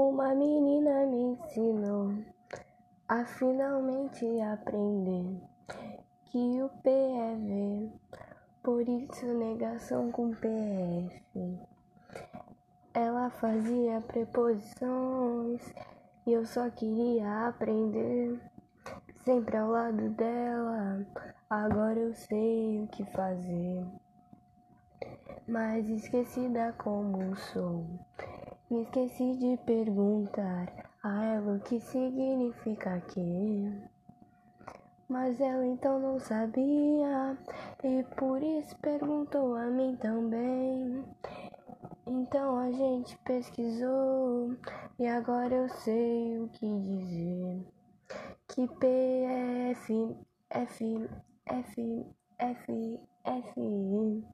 Uma menina me ensinou a finalmente aprender que o P é V, por isso negação com PF. Ela fazia preposições e eu só queria aprender, sempre ao lado dela. Agora eu sei o que fazer, mas esquecida como sou. Me esqueci de perguntar a ela o que significa que. Mas ela então não sabia e por isso perguntou a mim também. Então a gente pesquisou e agora eu sei o que dizer. Que P F, F, F, F, F.